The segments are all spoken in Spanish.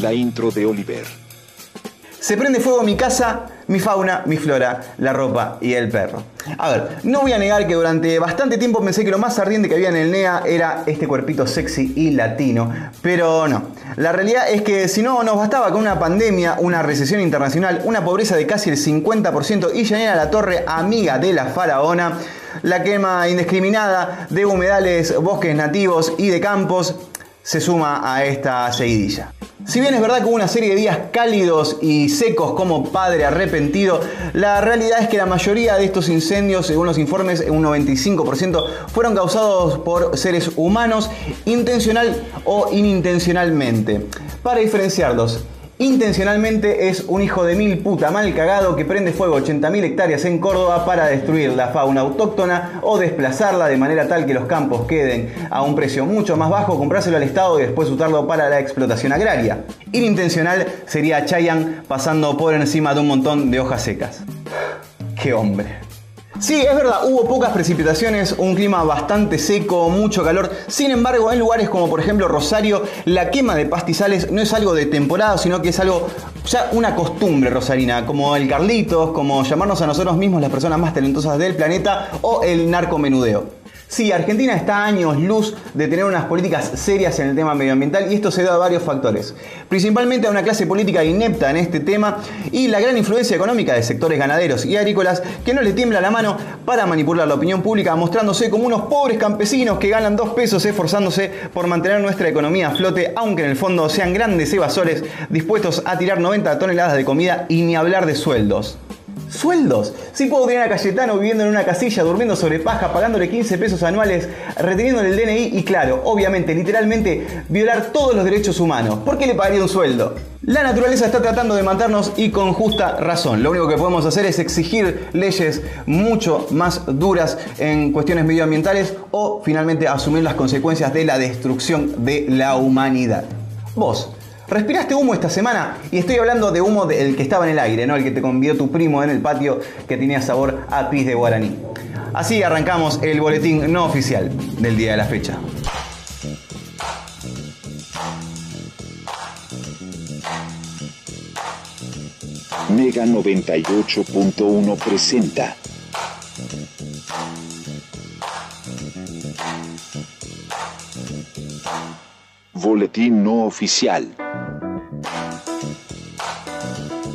La intro de Oliver. Se prende fuego mi casa, mi fauna, mi flora, la ropa y el perro. A ver, no voy a negar que durante bastante tiempo pensé que lo más ardiente que había en el NEA era este cuerpito sexy y latino, pero no. La realidad es que si no nos bastaba con una pandemia, una recesión internacional, una pobreza de casi el 50% y Yanela La Torre, amiga de la faraona, la quema indiscriminada de humedales, bosques nativos y de campos, se suma a esta seguidilla. Si bien es verdad que hubo una serie de días cálidos y secos como padre arrepentido, la realidad es que la mayoría de estos incendios, según los informes, un 95%, fueron causados por seres humanos, intencional o inintencionalmente. Para diferenciarlos, Intencionalmente es un hijo de mil puta mal cagado que prende fuego 80.000 hectáreas en Córdoba para destruir la fauna autóctona o desplazarla de manera tal que los campos queden a un precio mucho más bajo, comprárselo al Estado y después usarlo para la explotación agraria. Inintencional sería Chayan pasando por encima de un montón de hojas secas. ¡Qué hombre! Sí, es verdad, hubo pocas precipitaciones, un clima bastante seco, mucho calor. Sin embargo, en lugares como por ejemplo Rosario, la quema de pastizales no es algo de temporada, sino que es algo ya una costumbre rosarina, como el Carlitos, como llamarnos a nosotros mismos las personas más talentosas del planeta o el narcomenudeo. Sí, Argentina está a años luz de tener unas políticas serias en el tema medioambiental y esto se da a varios factores. Principalmente a una clase política inepta en este tema y la gran influencia económica de sectores ganaderos y agrícolas que no le tiembla la mano para manipular la opinión pública mostrándose como unos pobres campesinos que ganan dos pesos esforzándose por mantener nuestra economía a flote, aunque en el fondo sean grandes evasores dispuestos a tirar 90 toneladas de comida y ni hablar de sueldos. Sueldos. Si puedo tener a Cayetano viviendo en una casilla, durmiendo sobre paja, pagándole 15 pesos anuales, reteniéndole el DNI y claro, obviamente, literalmente, violar todos los derechos humanos. ¿Por qué le pagaría un sueldo? La naturaleza está tratando de matarnos y con justa razón. Lo único que podemos hacer es exigir leyes mucho más duras en cuestiones medioambientales o finalmente asumir las consecuencias de la destrucción de la humanidad. Vos, Respiraste humo esta semana y estoy hablando de humo del que estaba en el aire, ¿no? El que te convió tu primo en el patio que tenía sabor a pis de guaraní. Así arrancamos el boletín no oficial del día de la fecha. Mega 98.1 presenta. Boletín no oficial.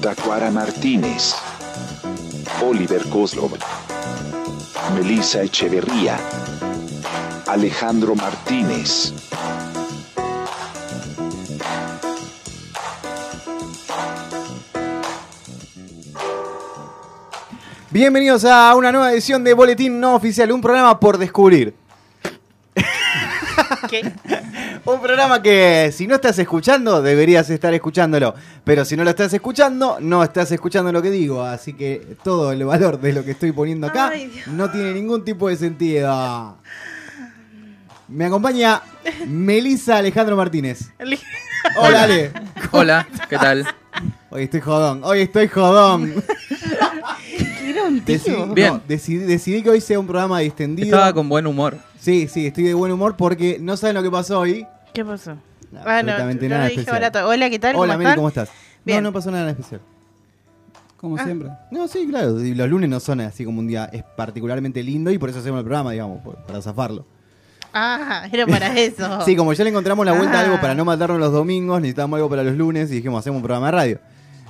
Tacuara Martínez, Oliver Kozlov, Melissa Echeverría, Alejandro Martínez. Bienvenidos a una nueva edición de Boletín No Oficial, un programa por descubrir. ¿Qué? Un programa que si no estás escuchando, deberías estar escuchándolo. Pero si no lo estás escuchando, no estás escuchando lo que digo. Así que todo el valor de lo que estoy poniendo acá Ay, no tiene ningún tipo de sentido. Me acompaña Melissa Alejandro Martínez. Hola, Ale. Hola, ¿qué tal? Hoy estoy jodón. Hoy estoy jodón. Era un tío. Decidí, Bien. no, decidí, decidí que hoy sea un programa distendido. Estaba con buen humor. Sí, sí, estoy de buen humor porque no saben lo que pasó hoy. ¿Qué pasó? No, Ah, no, absolutamente yo nada dije especial. barato. Hola, ¿qué tal? Hola, ¿Cómo Meli? ¿cómo estás? Bien. No, no pasó nada en especial. Como Ah. siempre. No, sí, claro. y los lunes no son así como un día es particularmente lindo y por eso hacemos el programa, digamos, para zafarlo. Ah, era para eso. Sí, como ya le encontramos la vuelta a algo Ah. para no matarnos los domingos, necesitábamos algo para los lunes y dijimos, hacemos un programa de radio.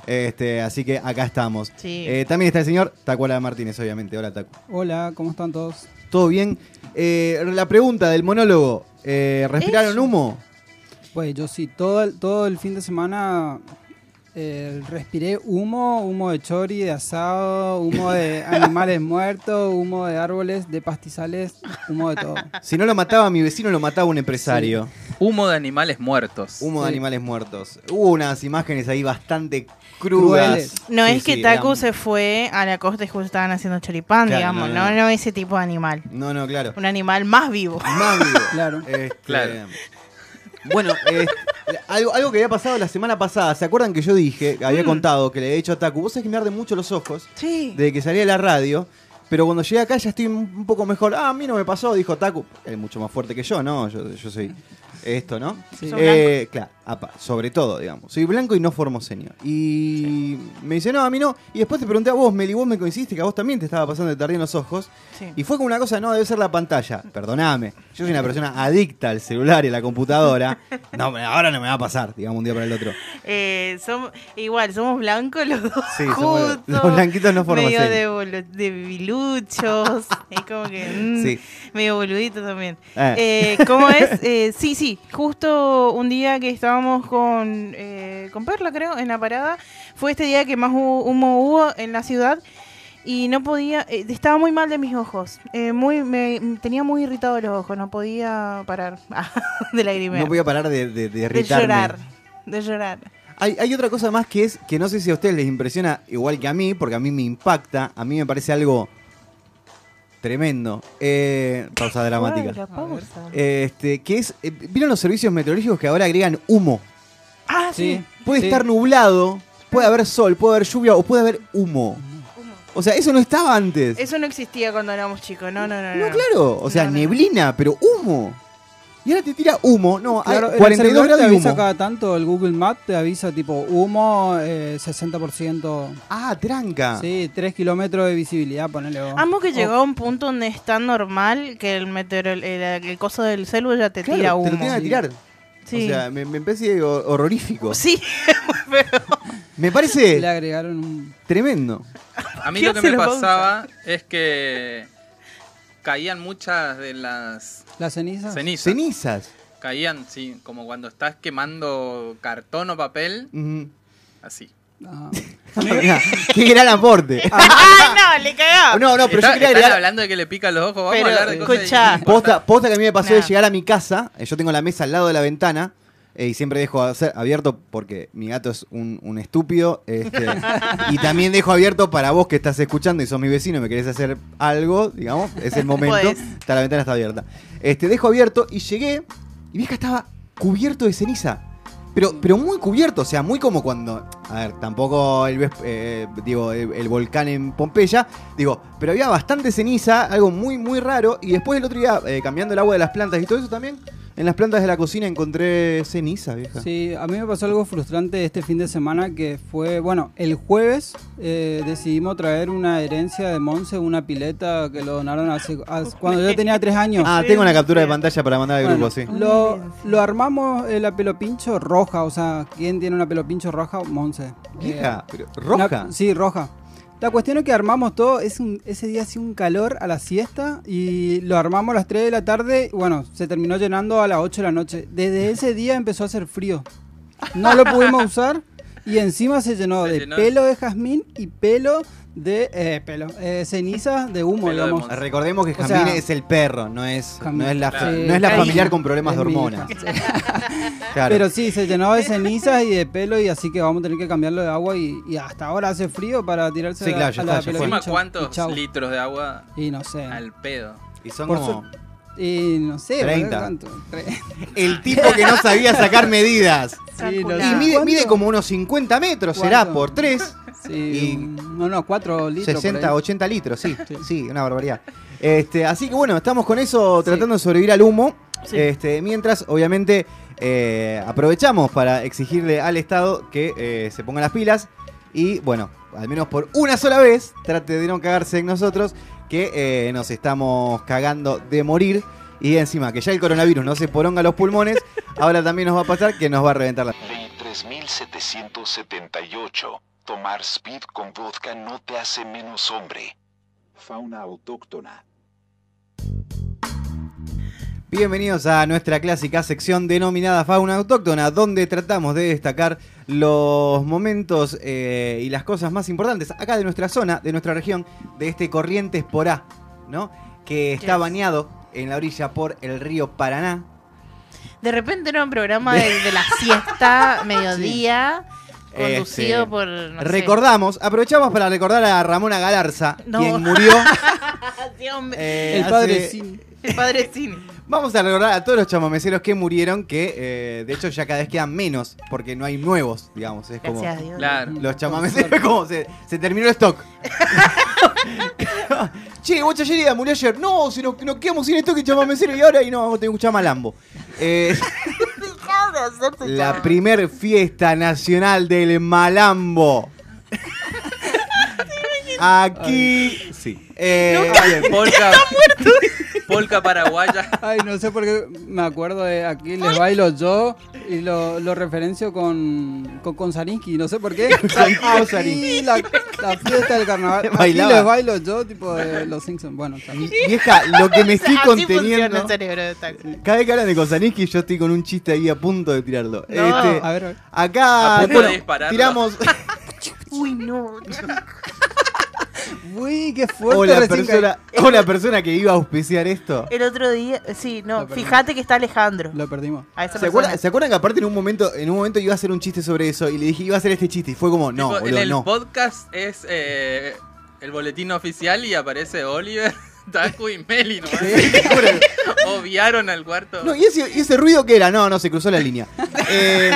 Este, así que acá estamos. Sí. Eh, también está el señor Tacuala Martínez, obviamente. Hola, Tacu. Hola, ¿cómo están todos? ¿Todo bien? Eh, la pregunta del monólogo. eh, ¿Respiraron Eso. humo? Pues yo sí, todo el, todo el fin de semana eh, respiré humo, humo de chori, de asado, humo de animales muertos, humo de árboles, de pastizales, humo de todo. Si no lo mataba mi vecino, lo mataba un empresario. Humo de animales muertos. Humo de Sí. animales muertos. Hubo unas imágenes ahí bastante crudas. Crueles. No Sí, es que sí, Taku eran- se fue a la costa y justo estaban haciendo choripán, Claro, digamos, no, no, no, no, no. ese tipo de animal. No, no, claro. Un animal más vivo. Más vivo. Claro. Este, Claro. Bueno, eh, algo, algo que había pasado la semana pasada. ¿Se acuerdan que yo dije, había Mm. contado que le he dicho a Taku, vos sabés que me arden mucho los ojos Sí. de que salía de la radio, pero cuando llegué acá ya estoy un un poco mejor. Ah, a mí no me pasó, dijo Taku. Es mucho más fuerte que yo, ¿no? Yo, yo soy esto, ¿no? Sí. Eh, claro. Apa- sobre todo, digamos. Soy blanco y no formoseño. Y me dice, no, a mí no. Y después te pregunté a vos, Meli, vos me coincidiste que a vos también te estaba pasando de tardía en los ojos. Sí. Y fue como una cosa, no, debe ser la pantalla. Perdóname. Yo soy una persona adicta al celular y a la computadora. No, ahora no me va a de digamos, un día para el otro. Eh, somos, igual, somos blancos los dos Sí, somos los- blanquitos no Medio formoseños. de, bolu- de biluchos. es como que... mm, Sí. Medio boludito también. Eh. Eh, ¿Cómo es? Sí, sí. Justo un día que estábamos con, eh, con Perla, creo, en la parada, fue este día que más hu- humo hubo en la ciudad y no podía, eh, estaba muy mal de mis ojos. Eh, muy, me, tenía muy irritados los ojos, no podía parar de lagrimear. No voy a parar de, de, de de llorar. De llorar. Hay, hay otra cosa más que es que no sé si a ustedes les impresiona igual que a mí, porque a mí me impacta, a mí me parece algo tremendo. Eh, pausa dramática. pausa. Este, que es, eh, ¿vieron los servicios meteorológicos que ahora agregan humo? Ah, sí. Sí. Puede sí. estar nublado, puede haber sol, puede haber lluvia o puede haber humo. O sea, eso no estaba antes. Eso no existía cuando éramos chicos. No, no, no. No, no. claro. O sea, No, no, no. neblina, pero humo. Y ahora te tira humo. No, Claro, hay en el 42 celular grados te de avisa humo. cada tanto, el Google Maps te avisa tipo humo, eh, 60%, Ah, tranca. sí, 3 kilómetros de visibilidad, ponele vos. Amo que O- llegó a un punto donde es tan normal que el meteorol, el, el coso del celu ya te Claro, tira te humo. lo tienen que tirar. Sí. O sea, me, me parece hor- horrorífico. Sí. Me parece Le agregaron un... tremendo. A mí ¿Qué lo que me pasaba es que caían muchas de las ¿La ceniza? cenizas. Cenizas. Caían, sí, como cuando estás quemando cartón o papel, Ujú. así. Ajá. Mirá, Qué gran aporte. ¡Ah, no! Le cagaba. No, no, pero Está- yo quería agregar. hablando de que le pican los ojos. Vamos Pero, a hablar de cosas importantes. Posta, posta que a mí me pasó de llegar a mi casa. eh, Yo tengo la mesa al lado de la ventana. Eh, y siempre dejo abierto porque mi gato es un, un estúpido. este, y también dejo abierto para vos que estás escuchando y sos mi vecino y me querés hacer algo, digamos, es el momento. Podés. Está, la ventana está abierta. Este, dejo abierto y llegué y vi que estaba cubierto de ceniza. Pero, pero muy cubierto, o sea, muy como cuando. A ver, tampoco el, eh, digo, el, el volcán en Pompeya. Digo, pero había bastante ceniza, algo muy, muy raro. Y después el otro día, eh, cambiando el agua de las plantas y todo eso también, en las plantas de la cocina encontré ceniza, vieja. Sí, a mí me pasó algo frustrante este fin de semana que fue, bueno, el jueves eh, decidimos traer una herencia de Monse, una pileta que lo donaron hace, hace- cuando yo tenía tres años. Ah, tengo una captura de pantalla para mandar al Bueno, grupo, sí. Lo, lo armamos eh, la pelopincho roja, o sea, ¿quién tiene una pelopincho roja? Monse. Vieja, pero Eh, roja. una- sí, roja. La cuestión es que armamos todo, es un- ese día hacía un calor a la siesta y lo armamos a las 3 de la tarde y bueno, se terminó llenando a las 8 de la noche. Desde ese día empezó a hacer frío. No lo pudimos usar y encima se llenó Se de pelo de jazmín y pelo de eh, pelo, eh, ceniza de humo, Pelo de digamos. Recordemos que O es el perro, no es, no es la, Claro. no es la Sí. familiar con problemas Es de mi hormonas. hija. Claro. Pero sí, se llenó de cenizas y de pelo y así que vamos a tener que cambiarlo de agua y, y hasta ahora hace frío para tirarse Sí, a, claro, ya a la está, ya fue. Encima. ¿cuántos chau. litros de agua Y no sé. al pedo? y son Por como Y no sé, 30. ¿cuánto? Tre- el tipo que no sabía sacar medidas. Sí, no Calculá. Y mide, ¿Cuánto? mide como unos 50 metros, será ¿Cuánto? por 3, Sí, Y- no, no, 4 litros. por 60, ahí. 80 litros, sí, Sí. sí, una barbaridad. Este, así que bueno, estamos con eso Sí. tratando de sobrevivir al humo. Sí. Este, mientras, obviamente, eh, aprovechamos para exigirle al Estado que eh, se ponga las pilas y, bueno, al menos por una sola vez, trate de no cagarse en nosotros, que eh, nos estamos cagando de morir. Y encima, que ya el coronavirus no se poronga los pulmones, ahora también nos va a pasar que nos va a reventar la... Ley 3778. Tomar speed con vodka no te hace menos hombre. Fauna autóctona. Bienvenidos a nuestra clásica sección denominada Fauna Autóctona, donde tratamos de destacar los momentos eh, y las cosas más importantes acá de nuestra zona, de nuestra región, de este Corrientes Porá, ¿no? Que está Yes. bañado en la orilla por el río Paraná. De repente era un programa de, de la siesta, mediodía, conducido por. No sé. Recordamos, aprovechamos para recordar a Ramona Galarza, No. quien murió. Eh, El padre hace- sí. El padre cine. Vamos a recordar a todos los chamameceros que murieron, que eh, de hecho ya cada vez quedan menos, porque no hay nuevos, digamos. Es como. Gracias a Dios. Claro. Los chamameceros, como se, se terminó el stock. che, Bocha Yerida murió ayer. No, si nos, nos quedamos sin stock de chamamecero y ahora y no vamos a tener que escuchar Malambo. Eh, La primer fiesta nacional del Malambo. Aquí. Sí. Eh, bien. Polka, polka paraguaya. Ay, no sé por qué me acuerdo de aquí les bailo yo y lo, lo referencio con, con, con Sarinsky, no sé por qué. Aquí la, la fiesta del carnaval. Aquí les bailo yo, tipo de los Simpsons. Bueno, también. Vieja, lo que me estoy conteniendo. el cerebro de taxi. Cada vez que hablan de Kozaniski, yo estoy con un chiste ahí a punto de tirarlo. No. Este, A ver, a ver. acá A punto bueno, de dispararlo. tiramos. Uy, no. Uy, qué fuerte. o, la persona, o la persona que iba a auspiciar esto. El otro día, sí, no, fíjate que está Alejandro. Lo perdimos. A esa ¿Se acuerdan, ¿Se acuerdan que aparte en un momento en un momento iba a hacer un chiste sobre eso y le dije iba a hacer este chiste y fue como no, Tipo, en el no. podcast es eh, el boletín oficial y aparece Oliver, Taku y Meli nomás. Obviaron al cuarto. No, ¿y ese, y ese ruido qué era? No, no, se cruzó la línea. Eh,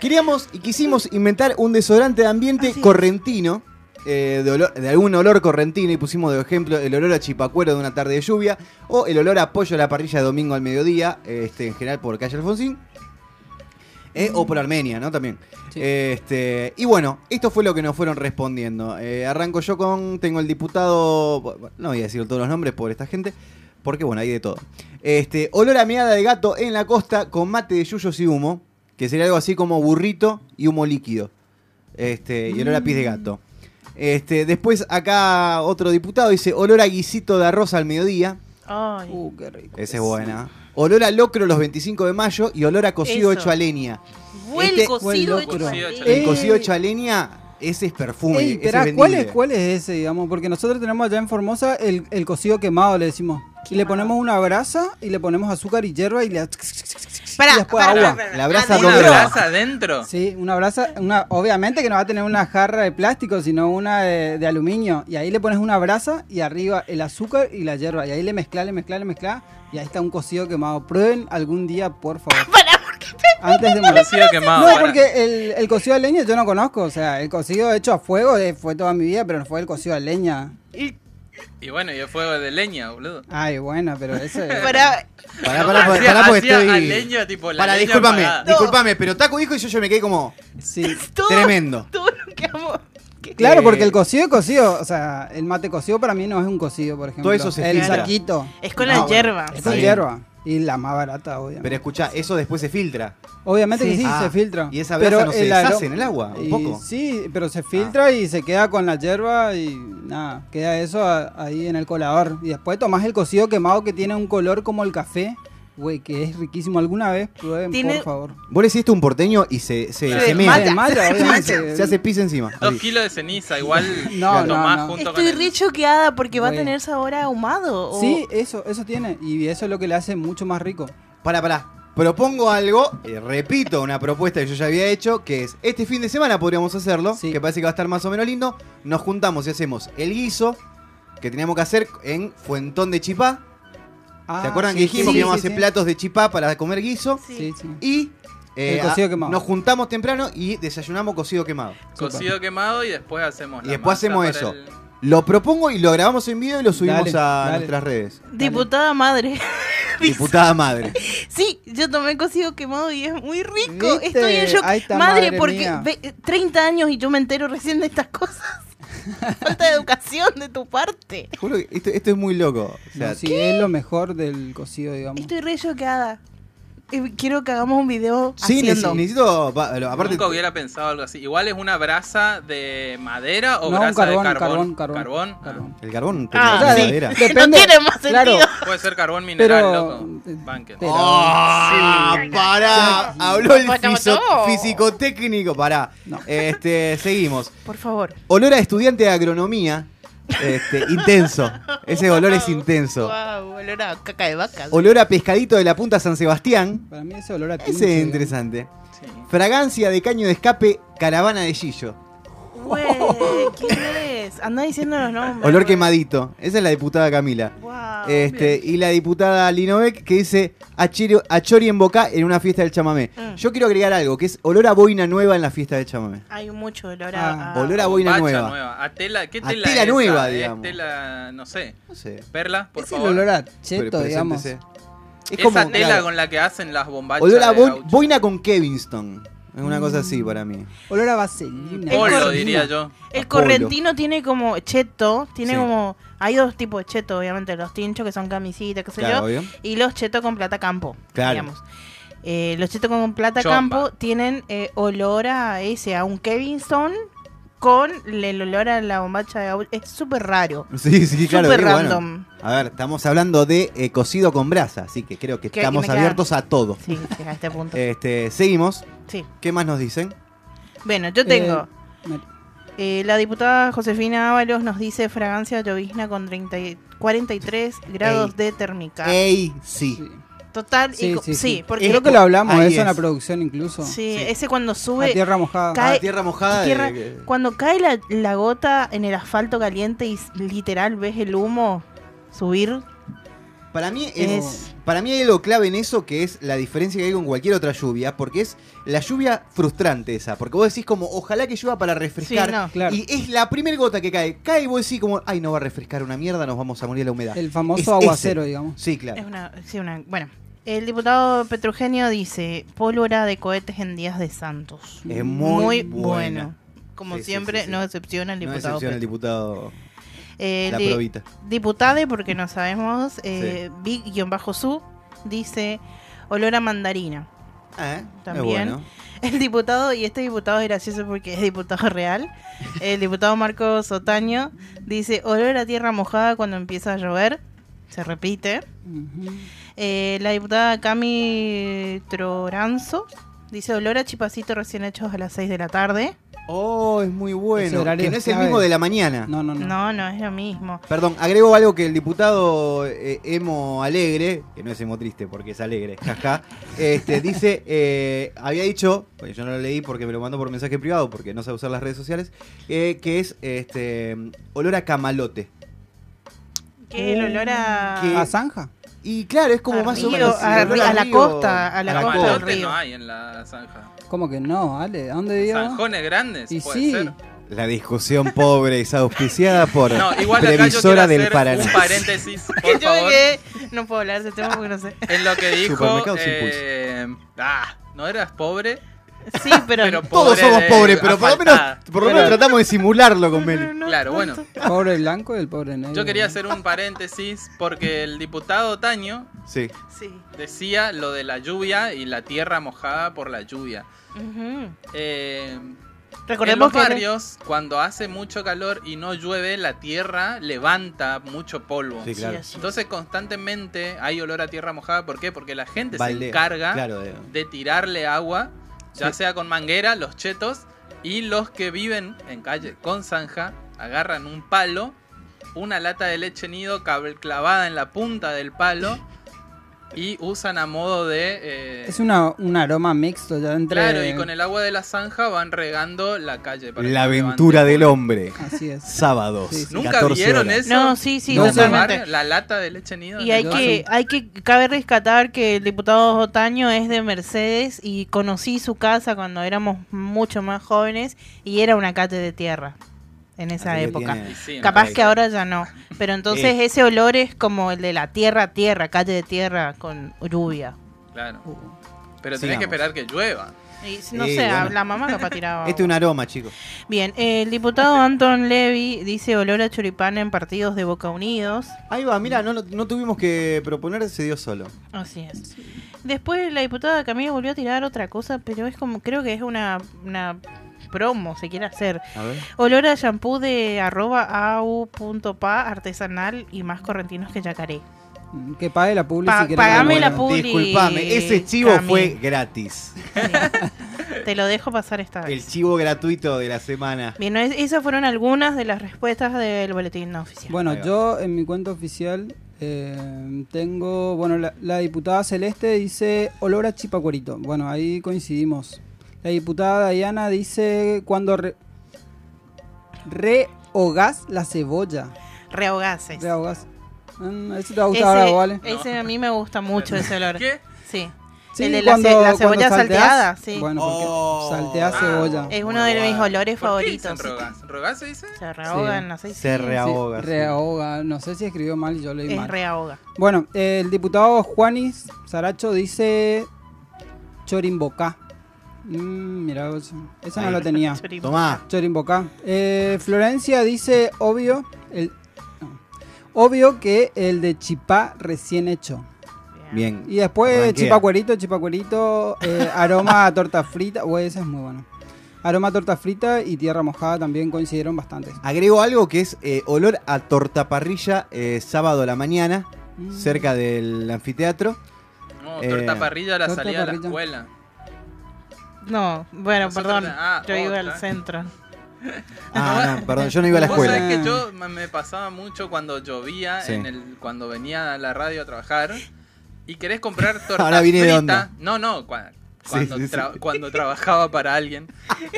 queríamos y quisimos inventar un desodorante de ambiente correntino. Eh, de, olor- de algún olor correntino y pusimos de ejemplo el olor a chipacuero de una tarde de lluvia o el olor a pollo a la parrilla de domingo al mediodía, este, en general por calle Alfonsín. eh, o por Armenia, ¿no? También. Sí. Este, y bueno, esto fue lo que nos fueron respondiendo. Eh, arranco yo con, tengo el diputado, no voy a decir todos los nombres por esta gente, porque bueno, hay de todo. Este, olor a meada de gato en la costa con mate de yuyos y humo, que sería algo así como burrito y humo líquido. Este, y olor a pies de gato. Este, después acá otro diputado dice olor a guisito de arroz al mediodía. Ay. Uh, qué rico. Esa es buena. Olor a locro los 25 de mayo y olor a cocido Eso. hecho a leña. El Este- cocido el hecho locro. Cocido hecho a El Eh, cocido hecho a leña, ese es perfume. Ey, ese esperá, es ¿cuál, es. ¿Cuál es ese, digamos? Porque nosotros tenemos allá en Formosa el, el cocido quemado, le decimos. Y le ponemos una brasa y le ponemos azúcar y hierba y le... Pará, y después pará, agua. pará. La brasa Adentro. ¿Una brasa adentro? Sí, una brasa, una, obviamente que no va a tener una jarra de plástico, sino una de, de aluminio. Y ahí le pones una brasa y arriba el azúcar y la hierba. Y ahí le mezclas, le mezclas, le mezclas. Y ahí está un cocido quemado. Prueben algún día, por favor. Pará, ¿por qué te- Antes de morir. Cocido quemado. No, porque el, el cocido de leña yo no conozco. O sea, el cocido hecho a fuego eh, fue toda mi vida, pero no fue el cocido de leña. Y- Y bueno, y el fuego de leña, boludo. Ay, bueno, pero Pará, pará, pará, Hacía- pará, porque estoy. tipo, leña discúlpame, discúlpame, pero Taco dijo y yo, yo me quedé como Sí. todo, tremendo. todo lo que amo. ¿Qué? Claro, Eh, porque el cocido es cocido. O sea, el mate cocido para mí no es un cocido, por ejemplo. Todo eso se El saquito. Es con la hierba. Es con hierba. Y la más barata, obviamente. Pero escucha, eso después se filtra. Obviamente que Sí. sí, Ah, se filtra. y esa brasa no se deshace en el agua, un y poco. Ah. Sí, pero se filtra y se queda con la hierba y nada, queda eso a- ahí en el colador. Y después tomás el cocido quemado que tiene un color como el café, güey, que es riquísimo. ¿Alguna vez prueben, Tiene- por favor? Vos le hiciste un porteño y se, se, Se se mea. mata. Se mata, obviamente. Se hace pis encima. Dos así. kilos de ceniza, igual No, lo no, tomás no. junto Estoy con el... re choqueada porque va a Güey. tener sabor a ahumado. o- Sí, eso, eso tiene. Y eso es lo que le hace mucho más rico. Pará, pará. Propongo algo, eh, repito, una propuesta que yo ya había hecho, que es, este fin de semana podríamos hacerlo, Sí. que parece que va a estar más o menos lindo. Nos juntamos y hacemos el guiso que teníamos que hacer en Fuentón de Chipá. ¿Se acuerdan sí, que dijimos sí, que íbamos a hacer sí. platos de chipá para comer guiso? Sí. Sí, sí. Y eh, El cocido a- quemado. nos juntamos temprano y desayunamos cocido quemado. Cocido quemado y después hacemos Y la después hacemos eso. el- Lo propongo y lo grabamos en video y lo subimos Dale, a dale. nuestras redes. Diputada madre. Diputada madre. Sí, yo tomé cocido quemado y es muy rico. ¿Viste? Estoy en shock. Está, madre, madre porque ve- 30 años y yo me entero recién de estas cosas. Falta de educación de tu parte. Juro que esto, esto es muy loco. O sea, No, sí, es lo mejor del cocido, digamos. Estoy re choqueada. Quiero que hagamos un video sí, haciendo. neces- necesito. aparte, Nunca hubiera pensado algo así. Igual es una brasa de madera o No, un brasa carbón, de carbón. carbón, carbón, Ah, carbón. el carbón Ah, sí. madera. Depende- no tiene más claro. sentido. Puede ser carbón mineral, Pero- loco. eh, pero- ¡Ah! pará, habló el mató. fisicotécnico, pará. No. Este, seguimos. Por favor. Olor a estudiante de agronomía. Este, intenso. Ese olor es intenso. Wow, olor a caca de vaca. Olor a pescadito de la punta San Sebastián. Para mí ese olor a Ese es interesante. Sí. Fragancia de caño de escape, caravana de Gillo. Güey, ¿quién es? Anda diciendo los nombres. Olor quemadito. Esa es la diputada Camila. Wow. Este, y la diputada Linovec que dice a, Chiri- a Chori en Boca en una fiesta del chamamé. Mm. Yo quiero agregar algo, que es olor a boina nueva en la fiesta del chamamé. Hay mucho olor Ah. a. Olor a boina Bacha nueva. A tela, ¿qué A tela tela es nueva, digamos. tela, no sé. No sé. Perla, por Es el olor a Pero cheto, digamos. Es Esa como, tela claro, con la que hacen las bombachas. olor a de boina con Kevinston. Es una cosa así para mí. Olor a vaselina. El Polo, diría yo. El correntino tiene como cheto, tiene Sí. como... Hay dos tipos de cheto, obviamente, los tinchos que son camisitas, qué sé Claro, yo, obvio. y los cheto con plata campo, Claro. digamos. Eh, los chetos con plata Chomba. campo tienen eh, olor a ese, a un Kevinson con el olor a la bombacha de gaucho. Es súper raro. Sí, sí, claro. Súper bueno, random. A ver, estamos hablando de eh, cocido con brasa, así que creo que Que- estamos queda- abiertos a todo. Sí, sí, a este punto. Este, seguimos. Sí. ¿Qué más nos dicen? Bueno, yo tengo... Eh, Eh, la diputada Josefina Ábalos nos dice fragancia llovizna con 30 y- 43 grados Ey. de térmica. Ey, sí. sí. Total, y Sí, co- sí, sí, sí. porque Creo que lo hablamos de eso en la es. producción incluso. sí, sí. ese cuando A sube, tierra mojada. Cae- Ah, tierra mojada. tierra- de- cuando cae la, la gota en el asfalto caliente y literal ves el humo subir, Para mí es, Es- para mí hay algo clave en eso que es la diferencia que hay con cualquier otra lluvia, porque es la lluvia frustrante esa, porque vos decís como ojalá que llueva para refrescar Sí, no. Claro. y es la primera gota que cae, cae y vos decís como ay no va a refrescar una mierda, nos vamos a morir de la humedad. El Es famoso ese. aguacero, digamos. Sí, es claro. una, sí, una, bueno, el diputado Petrugenio dice pólvora de cohetes en días de Santos. Es muy, bueno. Como Sí, siempre, sí, sí. no decepciona el No diputado. excepción el Petru. diputado Eh, La Probita. Diputade, porque no sabemos, eh, Big-Su dice olor a mandarina. Ah, ¿eh? También. Bueno. El diputado, y este diputado es gracioso porque es diputado real, el diputado Marcos Otaño dice olor a tierra mojada cuando empieza a llover. Se repite. Eh, la diputada Cami Troranzo dice olor a chipacito recién hechos a las 6 de la tarde. Oh, es muy bueno. Que no es el mismo de la mañana. No, no, no. No, no es lo mismo. Perdón, agrego algo que el diputado eh, Emo Alegre, que no es Emo Triste porque es alegre, jaja, este, dice, eh, había dicho, porque yo no lo leí porque me lo mandó por mensaje privado, porque no sabe usar las redes sociales, eh, que es este olor a camalote. Que el olor a... ¿Qué? ¿A zanja? Y claro, es como A más o menos. a a la costa, a la a costa del Camalote río. no hay en la zanja. ¿Cómo que no, Ale? ¿A dónde vivo? Zanjones grandes, Y puede sí. ser. La discusión pobre es auspiciada por No, igual acá yo quiero Previsora del hacer Paraná. un paréntesis, por Yo me favor, quedé- No puedo hablar de ese tema porque no sé. en lo que dijo. Supermercados eh, ah, no eras pobre, Sí, pero... pero Todos pobre somos pobres, pero por lo menos, afaltada. por lo menos Pero- tratamos de simularlo con Meli. no Claro, bueno. tanto. Pobre blanco y el pobre negro. Yo quería hacer un paréntesis porque el diputado Taño Sí. Decía lo de la lluvia y la tierra mojada por la lluvia. Ujú. Eh, Recordemos en los que... barrios, cuando hace mucho calor y no llueve, la tierra levanta mucho polvo. Sí, claro. Sí. Entonces constantemente hay olor a tierra mojada. ¿Por qué? Porque la gente se encarga Claro, de- de tirarle agua, ya Sí. sea con manguera, los chetos, y los que viven en calle con zanja, agarran un palo, una lata de leche nido clavada en la punta del palo, y usan a modo de... eh, Es una, un aroma mixto ya entre... Claro, y con el agua de la zanja van regando la calle. para La aventura levante del hombre. Así es. Sábados. Sí, sí. ¿Nunca 14 vieron horas. eso? No, sí, sí, No, ¿En el totalmente. La lata de leche nido. Y hay que, hay que, cabe rescatar que el diputado Otaño es de Mercedes y conocí su casa cuando éramos mucho más jóvenes y era una cate de tierra en esa Así época. Capaz que ahora ya no. Pero entonces Eh. ese olor es como el de la tierra a tierra, calle de tierra con lluvia. Claro. Uh, Pero tenés que Sigamos. esperar que llueva. Y, no sé, bueno. la mamá capaz tiraba. Este es un aroma, chicos. Bien, el diputado Anton Levy dice olor a choripán en partidos de Boca Unidos. Ahí va, mira, no, no tuvimos que proponer, se dio solo. Así es. Después la diputada Camila volvió a tirar otra cosa, pero es como, creo que es una, una promo, se quiere hacer. A ver. Olor a shampoo de arroba au.pa artesanal y más correntinos que yacaré. Que pague la publi Pa- si pagame la haga. Publi, Disculpame, ese chivo Cami. fue gratis. Sí. Te lo dejo pasar esta El vez. chivo gratuito de la semana. Bien, es- esas fueron algunas de las respuestas del boletín oficial. Bueno, yo en mi cuenta oficial eh, tengo, bueno, la, la diputada Celeste dice olor a chipacuerito. Bueno, ahí coincidimos. La diputada Diana dice cuando re, rehogás la cebolla. Rehogases. Rehogás. Mm, eso te va a gustar ahora, ¿vale? ese a mí me gusta mucho ese olor. ¿Qué? Sí. Sí, El de la ce- la cebolla salteada, sí. Bueno, porque Oh. saltea Ah. cebolla. Es uno de mis olores ¿Por qué favoritos. dicen rogas? ¿Rogas se dice? Se rehoga en aceite. Se reahoga. Sí, sí. reahoga. No sé si escribió mal y yo leí Es mal. reahoga. Bueno, el diputado Juanis Saracho dice Chorimbocá. Mm, mira, vos, esa no Ahí. la tenía. Tomá. Chorimbocá. Eh, Florencia dice, obvio, el, no, obvio que el de chipá recién hecho. Bien. Y después Ranquea. chipacuerito, chipacuerito, eh, aroma a torta frita. Uy, ese es muy bueno. Aroma a torta frita y tierra mojada también coincidieron bastante. Agrego algo que es eh, olor a torta parrilla eh, sábado a la mañana, Mm. cerca del anfiteatro. No, Eh, torta parrilla a la torta salida de la escuela. No, bueno, Nosotros- perdón. ah, yo iba al centro. Ah, no, perdón, yo no iba a la Vos escuela. sabés que yo me pasaba mucho cuando llovía, Sí. en el, cuando venía a la radio a trabajar y querés comprar torta Ahora vine de frita. onda. No, no, cuando, sí, sí. tra- cuando trabajaba para alguien.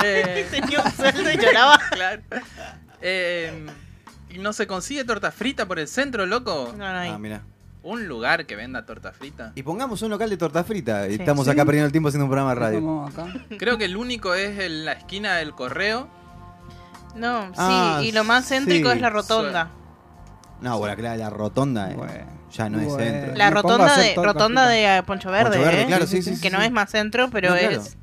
Eh, Tenía un sueldo y lloraba. claro. Eh, y no se consigue torta frita por el centro, loco. No, no hay. Ah, mira. Un lugar que venda torta frita. Y pongamos un local de torta frita. Sí. Estamos Sí. acá perdiendo el tiempo haciendo un programa de radio. Creo que el único es en la esquina del correo. No, sí, Ah, y lo más céntrico sí. es la rotonda. No, bueno, claro, la rotonda eh, Bueno, ya no es centro. La Me rotonda de rotonda de Poncho Verde, Poncho Verde, ¿eh? claro, sí, sí, que sí, no sí. es más centro, pero No, claro. es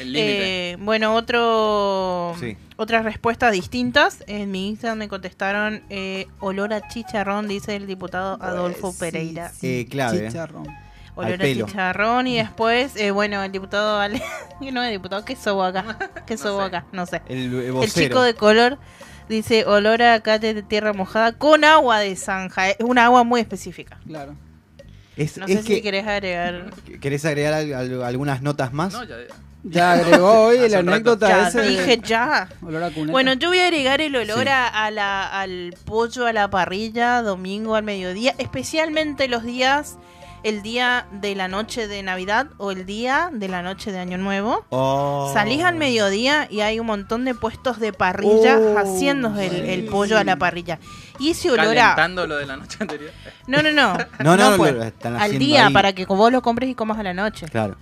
El límite. Eh, bueno, otro Sí. Otras respuestas distintas. En mi Instagram me contestaron eh, olor a chicharrón, dice el diputado Adolfo Pues, sí, Pereira. sí, Eh, clave, eh. Chicharrón. Olor a pelo. chicharrón y después, eh, bueno, el diputado Ale... no, el diputado que sobo acá, que No sobo sé. acá, no sé. El, el El vocero. chico de color dice olor a calle de tierra mojada con agua de zanja. Es una agua muy específica. Claro. Es, No es sé que, si querés agregar. ¿Querés agregar al- al- algunas notas más? No, ya, Ya agregó hoy la anécdota Ya, ese de dije ya. olor a. Bueno, yo voy a agregar el olor Sí. a, a la, al pollo a la parrilla domingo al mediodía, especialmente los días, el día de la noche de Navidad o el día de la noche de Año Nuevo. Oh. Salís al mediodía y hay un montón de puestos de parrilla Oh, haciendo el, el pollo a la parrilla. Y ese olor a... calentando lo de la noche anterior. No, no, no. No, no, no, pues, lo están al día ahí. para que vos lo compres y comas a la noche. Claro.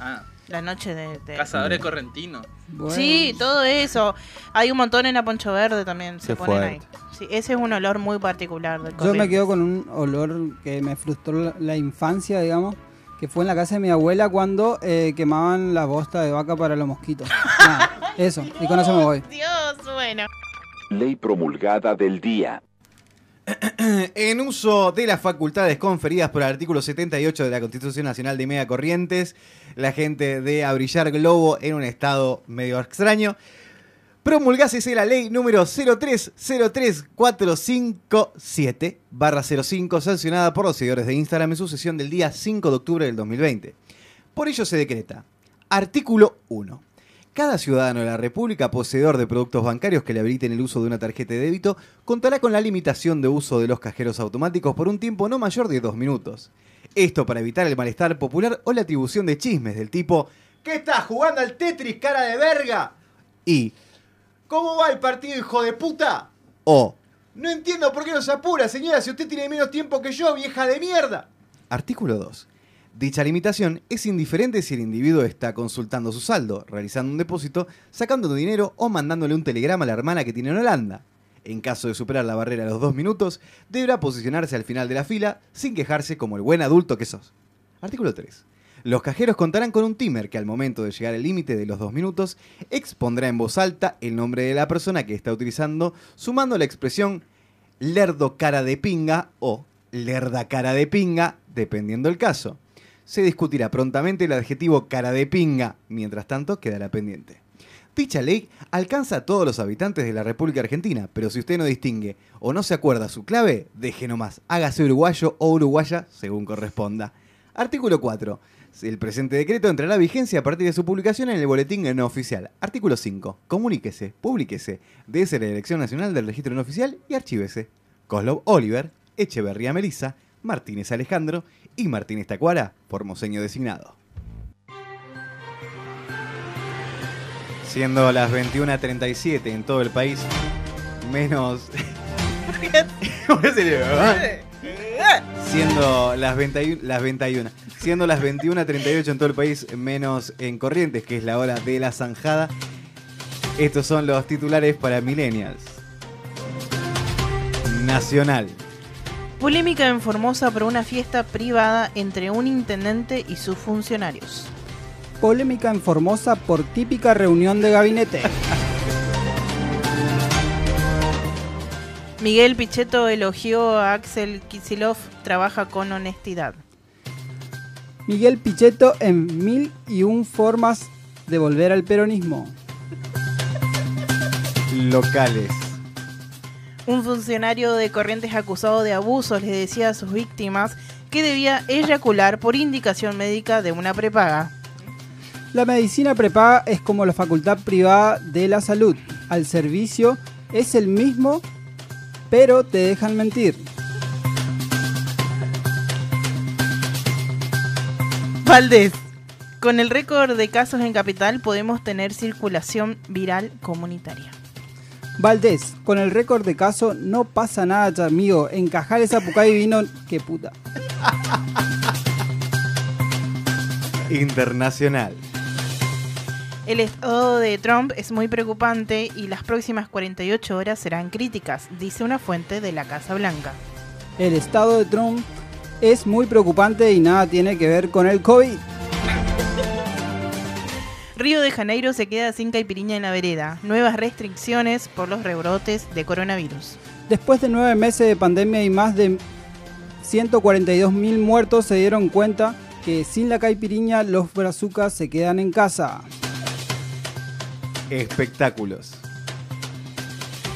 Ah, La noche de... de- cazadores correntinos. Bueno. Sí, todo eso. Hay un montón en la Poncho Verde también. Se Qué ponen ahí. Sí, ese es un olor muy particular del Yo me quedo con un olor que me frustró la, la infancia, digamos, que fue en la casa de mi abuela cuando eh, quemaban la bosta de vaca para los mosquitos. Nada, eso, y con eso me voy. Dios, bueno. Ley promulgada del día. En uso de las facultades conferidas por el artículo 78 de la Constitución Nacional de Media Corrientes, la gente de Abrillar Globo en un estado medio extraño, promulgásese la ley número 0303457 barra 05 sancionada por los seguidores de Instagram en su sesión del día 5 de octubre del 2020. Por ello se decreta, artículo 1. Cada ciudadano de la República poseedor de productos bancarios que le habiliten el uso de una tarjeta de débito contará con la limitación de uso de los cajeros automáticos por un tiempo no mayor de dos minutos. Esto para evitar el malestar popular o la atribución de chismes del tipo ¿Qué estás jugando al Tetris, cara de verga? Y ¿Cómo va el partido, hijo de puta? O No entiendo por qué no se apura, señora, si usted tiene menos tiempo que yo, vieja de mierda. Artículo 2. Dicha limitación es indiferente si el individuo está consultando su saldo, realizando un depósito, sacando dinero o mandándole un telegrama a la hermana que tiene en Holanda. En caso de superar la barrera de los dos minutos, deberá posicionarse al final de la fila sin quejarse como el buen adulto que sos. Artículo 3. Los cajeros contarán con un timer que al momento de llegar al límite de los dos minutos expondrá en voz alta el nombre de la persona que está utilizando, sumando la expresión lerdo cara de pinga o lerda cara de pinga, dependiendo el caso. Se discutirá prontamente el adjetivo cara de pinga, mientras tanto quedará pendiente. Dicha ley alcanza a todos los habitantes de la República Argentina, pero si usted no distingue o no se acuerda su clave, deje nomás, hágase uruguayo o uruguaya según corresponda. Artículo 4. El presente decreto entrará a vigencia a partir de su publicación en el boletín no oficial. Artículo 5. Comuníquese, publíquese, dése la Dirección Nacional del Registro no oficial y archívese. Coslov Oliver, Echeverría Melissa, Martínez Alejandro y Martínez Tacuara, formoseño designado. Siendo las 21.37 en todo el país, menos... Siendo las 21, las 21. siendo las 21.38 en todo el país, menos en Corrientes, que es la hora de la zanjada. Estos son los titulares para Millennials. Nacional. Polémica en Formosa por una fiesta privada entre un intendente y sus funcionarios. Polémica en Formosa por típica reunión de gabinete. Miguel Pichetto elogió a Axel Kicillof, trabaja con honestidad. Miguel Pichetto en mil y un formas de volver al peronismo. Locales. Un funcionario de Corrientes acusado de abusos le decía a sus víctimas que debía eyacular por indicación médica de una prepaga. La medicina prepaga es como la facultad privada de la salud. Al servicio es el mismo, pero te dejan mentir. Valdés. Con el récord de casos en Capital podemos tener circulación viral comunitaria. Valdés, con el récord de caso no pasa nada, ya, amigo. Encajar esa pucay vino, qué puta. Internacional. El estado de Trump es muy preocupante y las próximas 48 horas serán críticas, dice una fuente de la Casa Blanca. El estado de Trump es muy preocupante y nada tiene que ver con el COVID. Río de Janeiro se queda sin caipiriña en la vereda. Nuevas restricciones por los rebrotes de coronavirus. Después de nueve meses de pandemia y más de 142 mil muertos, se dieron cuenta que sin la caipiriña los brazucas se quedan en casa. Espectáculos.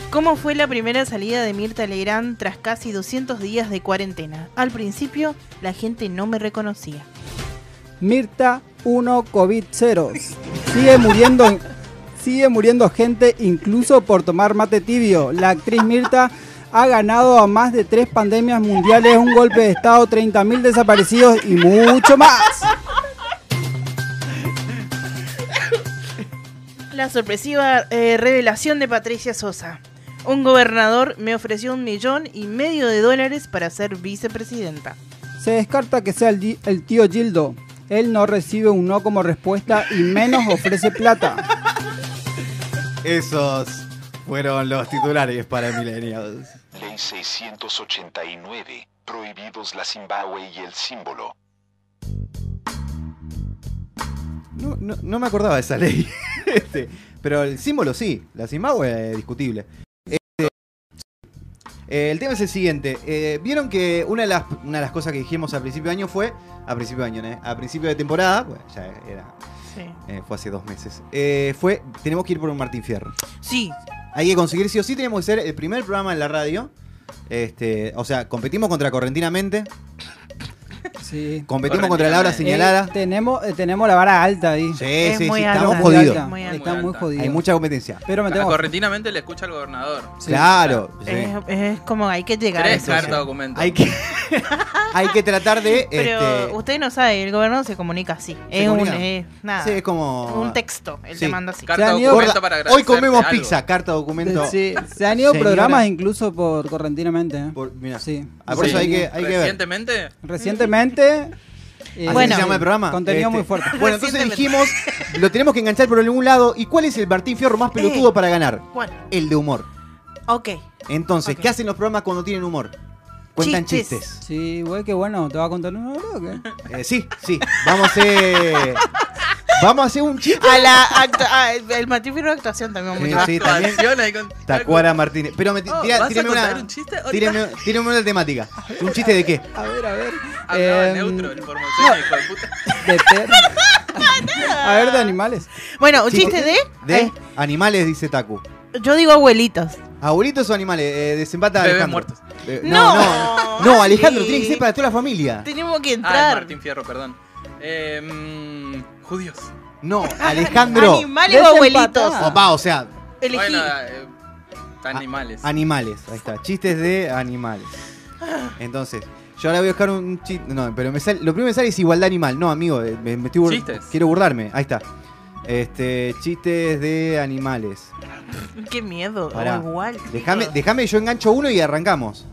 ¿Cómo fue la primera salida de Mirta Legrand tras casi 200 días de cuarentena? Al principio, la gente no me reconocía. Mirta 1 COVID 0. Sigue muriendo, sigue muriendo gente incluso por tomar mate tibio. La actriz Mirta ha ganado a más de tres pandemias mundiales, un golpe de estado, 30.000 desaparecidos y mucho más. La sorpresiva eh, revelación de Patricia Sosa. Un gobernador me ofreció un millón y medio de dólares para ser vicepresidenta. Se descarta que sea el, tío Gildo. Él no recibe un no como respuesta y menos ofrece plata. Esos fueron los titulares para Millennials. Ley 689. Prohibidos la Zimbabue y el símbolo. No, no, no me acordaba de esa ley. Este, pero el símbolo sí, la Zimbabue es discutible. Eh, el tema es el siguiente. eh, Vieron que una de, las, una de las cosas que dijimos a principio de año fue. A principio de año, ¿eh? A principio de temporada, pues ya era. Sí. eh, fue hace dos meses. fue. Tenemos que ir por un Martín Fierro. Sí, Hay que conseguir sí o sí, tenemos que ser el primer programa en la radio. Este, o sea, competimos contra Correntinamente, Sí. competimos contra la hora Eh, señalada. tenemos, eh, tenemos la vara alta ahí. Sí, Es sí, muy sí, alta. estamos Muy jodidos. alta, Muy alta. Muy. Hay mucha competencia. Pero me tengo Correntinamente le escucha al gobernador. Sí. Claro. sí. es, es como hay que llegar a Tres eso. cartas documentos. Hay que, hay que tratar de. Pero este, usted no sabe, el gobernador se comunica así. ¿Se es un es nada. sí, es como. un texto, él Sí. te manda así. Carta documento para hoy comemos pizza, carta documento. Sí, se han ido programas incluso por correntinamente. ¿eh? Mira. Sí. Ah, por eso hay que, hay que ver. Recientemente, Eh, Bueno. se llama el programa. Contenido Este, muy fuerte. Bueno, entonces dijimos, lo tenemos que enganchar por algún lado. ¿Y cuál es el Martín Fierro más pelotudo Eh. para ganar? El de humor. ok. Entonces. ¿qué hacen los programas cuando tienen humor? Cuentan Chistes. chistes. Sí, güey, qué bueno. ¿Te va a contar una hora o qué? Eh, sí, sí. Vamos a hacer. Vamos a hacer un chiste. A la acta- ah, el Martín Fierro de actuación también Sí, sí, también. Tacuara Martínez. Pero me, Oh, tira- ¿vas a tíreme contar una. un chiste? Tíreme, tíreme una temática. ¿Un chiste de qué? A ver, a ver. Hablaba Em, neutro, el formoseño, hijo de puta. de a ver, de animales. Bueno, un Sí, chiste de. De eh, animales, dice Taku. yo digo abuelitos. ¿Abuelitos o animales? Eh, desempata Bebés Alejandro. muertos. Eh, No, no, no. No, Alejandro, sí. tiene que ser para toda la familia. Tenemos que Ah, es entrar. Martín Fierro, perdón. Eh, mm, judíos. No, Alejandro. Animales o abuelitos. Opa, o sea, Elegí. Bueno, eh, animales. animales. Ahí está. Chistes de animales. Entonces, yo ahora voy a buscar un chiste. No, pero me sale, lo primero que me sale es igualdad animal. No, amigo, eh, me, me estoy bur- Chistes. Quiero burlarme. Ahí está. Este, chistes de animales. Qué miedo. Pará. o igual. Déjame, déjame, yo engancho uno y arrancamos.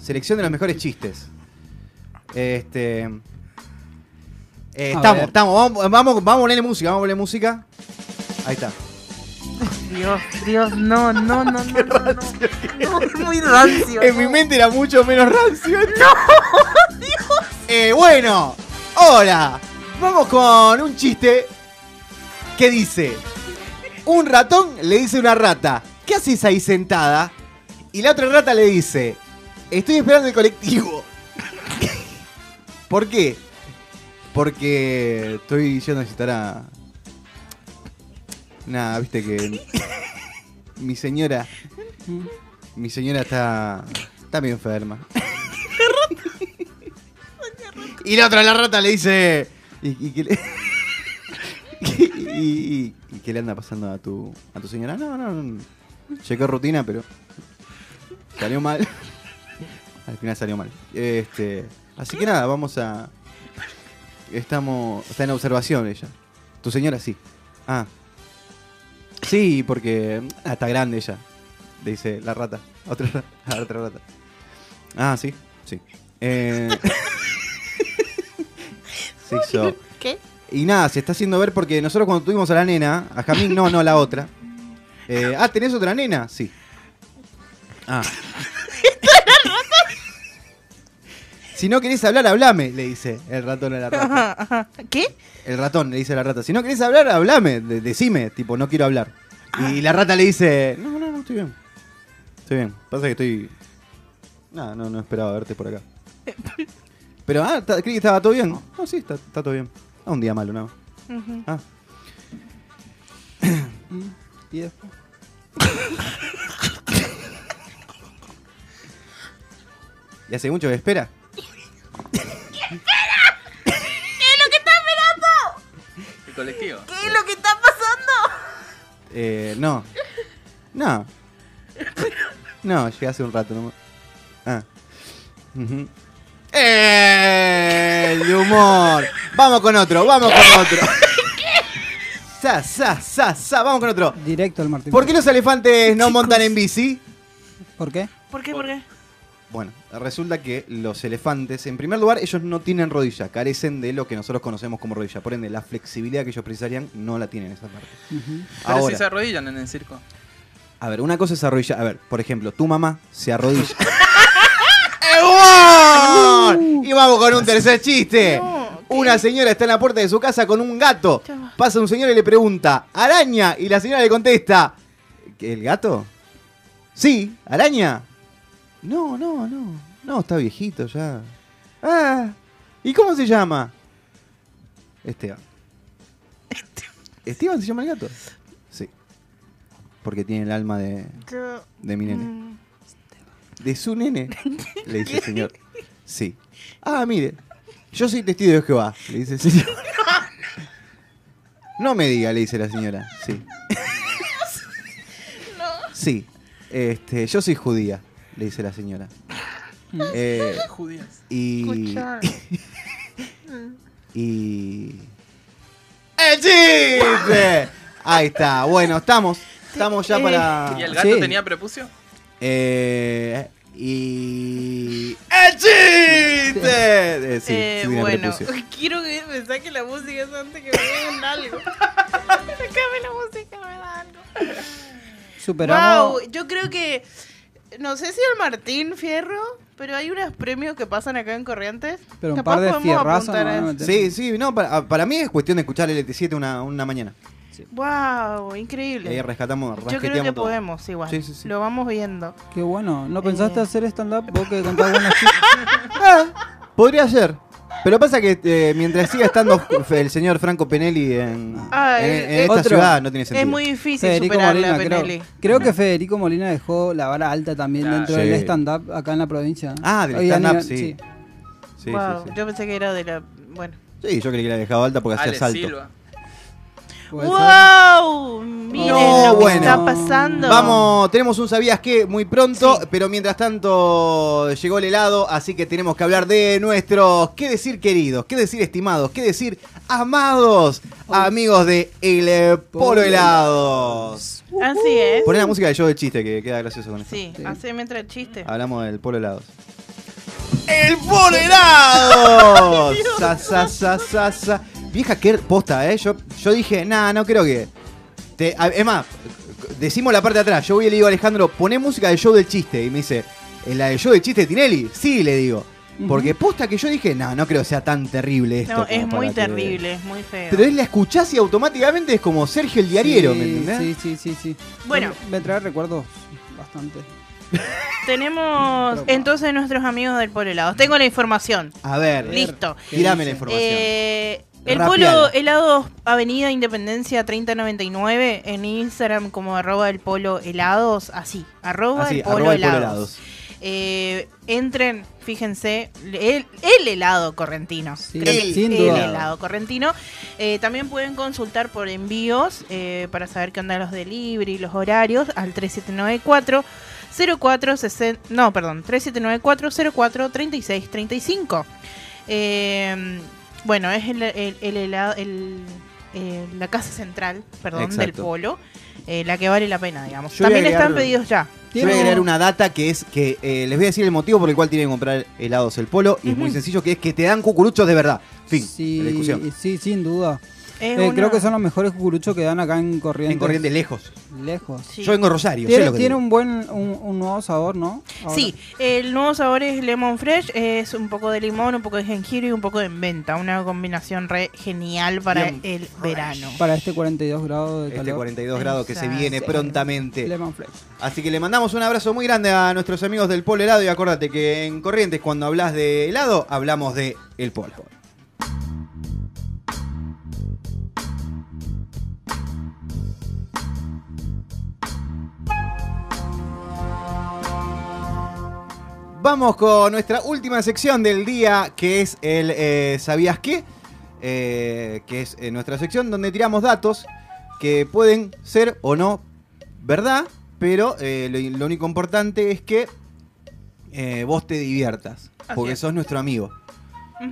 Selección de los mejores chistes. Este. Eh, estamos, ver. estamos. Vamos, vamos, vamos a ponerle música, vamos a ponerle música. Ahí está. Dios, Dios, no, no, no, no, no, no. No, es muy rancio. En mi mente era mucho menos rancio. ¡No! ¡Dios! Eh, bueno, ahora vamos con un chiste que dice: Un ratón le dice a una rata, ¿qué haces ahí sentada? Y la otra rata le dice: Estoy esperando el colectivo. ¿Por qué? Porque estoy yendo a visitar a. Nada, viste que. Mi señora. Mi señora está. Está medio enferma. y la otra, la rata, le dice. ¿Y, y qué le.? y- y qué le anda pasando a tu, a tu señora? No, no, no. Chequé rutina, pero. Salió mal. Al final salió mal. Este. Así que nada, vamos a. Estamos. Está en observación ella. Tu señora sí. Ah. Sí, porque. ah, está grande ella. Le dice la rata. a Otra, ra- a otra rata. Ah, sí, sí. Eh... ¿Qué? Y nada, se está haciendo ver porque nosotros cuando tuvimos a la nena, a Jamín, no, no, la otra. Eh, ah, ¿tenés otra nena? Sí. Ah. Si no querés hablar, hablame, le dice el ratón a la rata. Ajá, ajá. ¿Qué? El ratón le dice a la rata, si no querés hablar, hablame, de- decime, tipo, no quiero hablar. Y la rata le dice, no, no, no, estoy bien. Estoy bien. Pasa que estoy... Nada, no, no esperaba verte por acá. Pero, ah, ta- creí que estaba todo bien. No, sí, está, está todo bien. Ah, un día malo, no. Ujú. Ah, Y después. ¿y hace mucho que espera? Colectivo. ¿Qué es lo que está pasando? Eh, no. No. No, llegué hace un rato. No. Ah. Ujú. ¡Eh! El humor. Vamos con otro, vamos con otro. Sa, sa, sa, sa, vamos con otro. Directo al Martín. ¿Por qué los elefantes no montan en bici? ¿Por qué? ¿Por qué? ¿Por qué? Bueno, resulta que los elefantes, en primer lugar, ellos no tienen rodilla, carecen de lo que nosotros conocemos como rodilla. Por ende, la flexibilidad que ellos precisarían no la tienen esa parte. Pero Ahora. si se arrodillan en el circo. A ver, una cosa es arrodillar. A ver, por ejemplo, tu mamá se arrodilla. ¡Eh, Y vamos con un tercer chiste. Una señora está en la puerta de su casa con un gato. Pasa un señor y le pregunta, ¿araña? Y la señora le contesta, ¿que ¿el gato? Sí, ¿araña? No, no, no. No, está viejito ya. Ah, ¿y cómo se llama? Esteban. ¿Esteban se llama el gato? Sí. Porque tiene el alma de, de mi nene. Mm. ¿De su nene? Le dice el señor. Sí. Ah, mire. Yo soy testigo de Jehová, le dice el señor. No me diga, le dice la señora. Sí. Sí. Este, yo soy judía, le dice la señora. Eh, Judías. y. Y. ¡El chiste! Ahí está. Bueno, estamos. Estamos ya para. ¿Y el gato Sí. tenía prepucio? Eh, y. ¡El chiste! Eh, sí, Eh, sí bueno, prepucio. quiero que me saque la música eso antes que me den algo. Sácame la música, me da algo. Superamos. Wow, yo creo que. No sé si el Martín Fierro, pero hay unos premios que pasan acá en Corrientes. Pero un Capaz par de podemos fierrazos apuntar a eso. Sí, sí, no, para, para mí es cuestión de escuchar el LT7 una, una mañana. Wow, Y ahí increíble. rescatamos, Yo creo que rasqueteamos todo. podemos, igual. Sí, sí, sí. Lo vamos viendo. Qué bueno. ¿No pensaste Eh. hacer stand-up? Vos que contás buenos chistes. Ah, podría ser. Pero pasa que eh, mientras siga estando el señor Franco Penelli en, en- en eh, esta otro. ciudad, no tiene sentido. Es muy difícil Federico Molina, creo, Penelli. creo que Federico Molina dejó la vara alta también dentro Sí. del stand-up acá en la provincia. Ah, del stand-up, sí. Sí, wow, sí, sí. yo pensé que era de la. Bueno. Sí, yo creí que la dejado alta porque hacía salto. Silva. ¡Wow! Miren No, lo que bueno. está pasando. Vamos, tenemos un sabías qué muy pronto, pero mientras tanto llegó el helado, así que tenemos que hablar de nuestros, qué decir queridos, qué decir estimados, qué decir amados, amigos de El Polo Helados. Así es. Poné la música del show de chiste que queda gracioso con esto. Sí, Sí. hace mientras el chiste. Hablamos del Polo Helados. ¡El polo helado! Sa, sa, sa, sa, Vieja, qué posta, ¿eh? Yo, yo dije, nah, no creo que. Te- a- es más, decimos la parte de atrás. Yo voy y le digo a Alejandro, poné música del show del chiste. Y me dice, ¿en la del show del chiste de Tinelli? Sí, le digo. Porque posta que yo dije, no, no creo que sea tan terrible esto. No, es muy que- terrible, es muy feo. Pero él la escuchás y automáticamente es como Sergio el diariero, Sí, ¿me entendés? Sí, sí, sí, sí. Bueno. Me trae recuerdos bastante. Tenemos entonces nuestros amigos del Helados. Tengo la información. A ver, Listo. ¿Qué tirame la información. Eh, el. Polo Helados Avenida Independencia 3099 en Instagram como arroba el Polo Helados. Así, arroba Así, el Polo arroba el polo Helados. helados. Eh, entren, fíjense, el, el helado correntino. Sí, Creo que sin el duda. helado correntino. Eh, también pueden consultar por envíos eh, para saber qué onda los delivery, los horarios al 3794 0460 no, perdón, 3794 04 36 35. Bueno, es el, el- el helado, el- eh, la casa central, perdón, del polo, eh, la que vale la pena, digamos. Yo También están pedidos ya. Yo voy a Tiene- agregar una data que es que eh, les voy a decir el motivo por el cual tienen que comprar helados el polo y es muy sencillo que es que te dan cucuruchos de verdad. Fin, sí, la discusión. sí, sin duda. Es Eh, una- Creo que son los mejores cucuruchos que dan acá en Corrientes. En corriente lejos. Lejos. Sí. Yo vengo a Rosario, sé Tiene, lo que tiene digo. un buen, un, un nuevo sabor, ¿no? Ahora. Sí, el nuevo sabor es Lemon Fresh, es un poco de limón, un poco de jengibre y un poco de menta, una combinación re genial para Bien el verano. Para este 42 grados de Este calor. 42 grados que se viene prontamente. Lemon Fresh. Así que le mandamos un abrazo muy grande a nuestros amigos del Polo Helado y acordate que en Corrientes cuando hablas de helado hablamos de el Polo. Vamos con nuestra última sección del día, que es el eh, ¿Sabías qué? Eh, que es eh, nuestra sección donde tiramos datos que pueden ser o no verdad, pero lo, lo único importante es que vos te diviertas, Así porque es. sos nuestro amigo.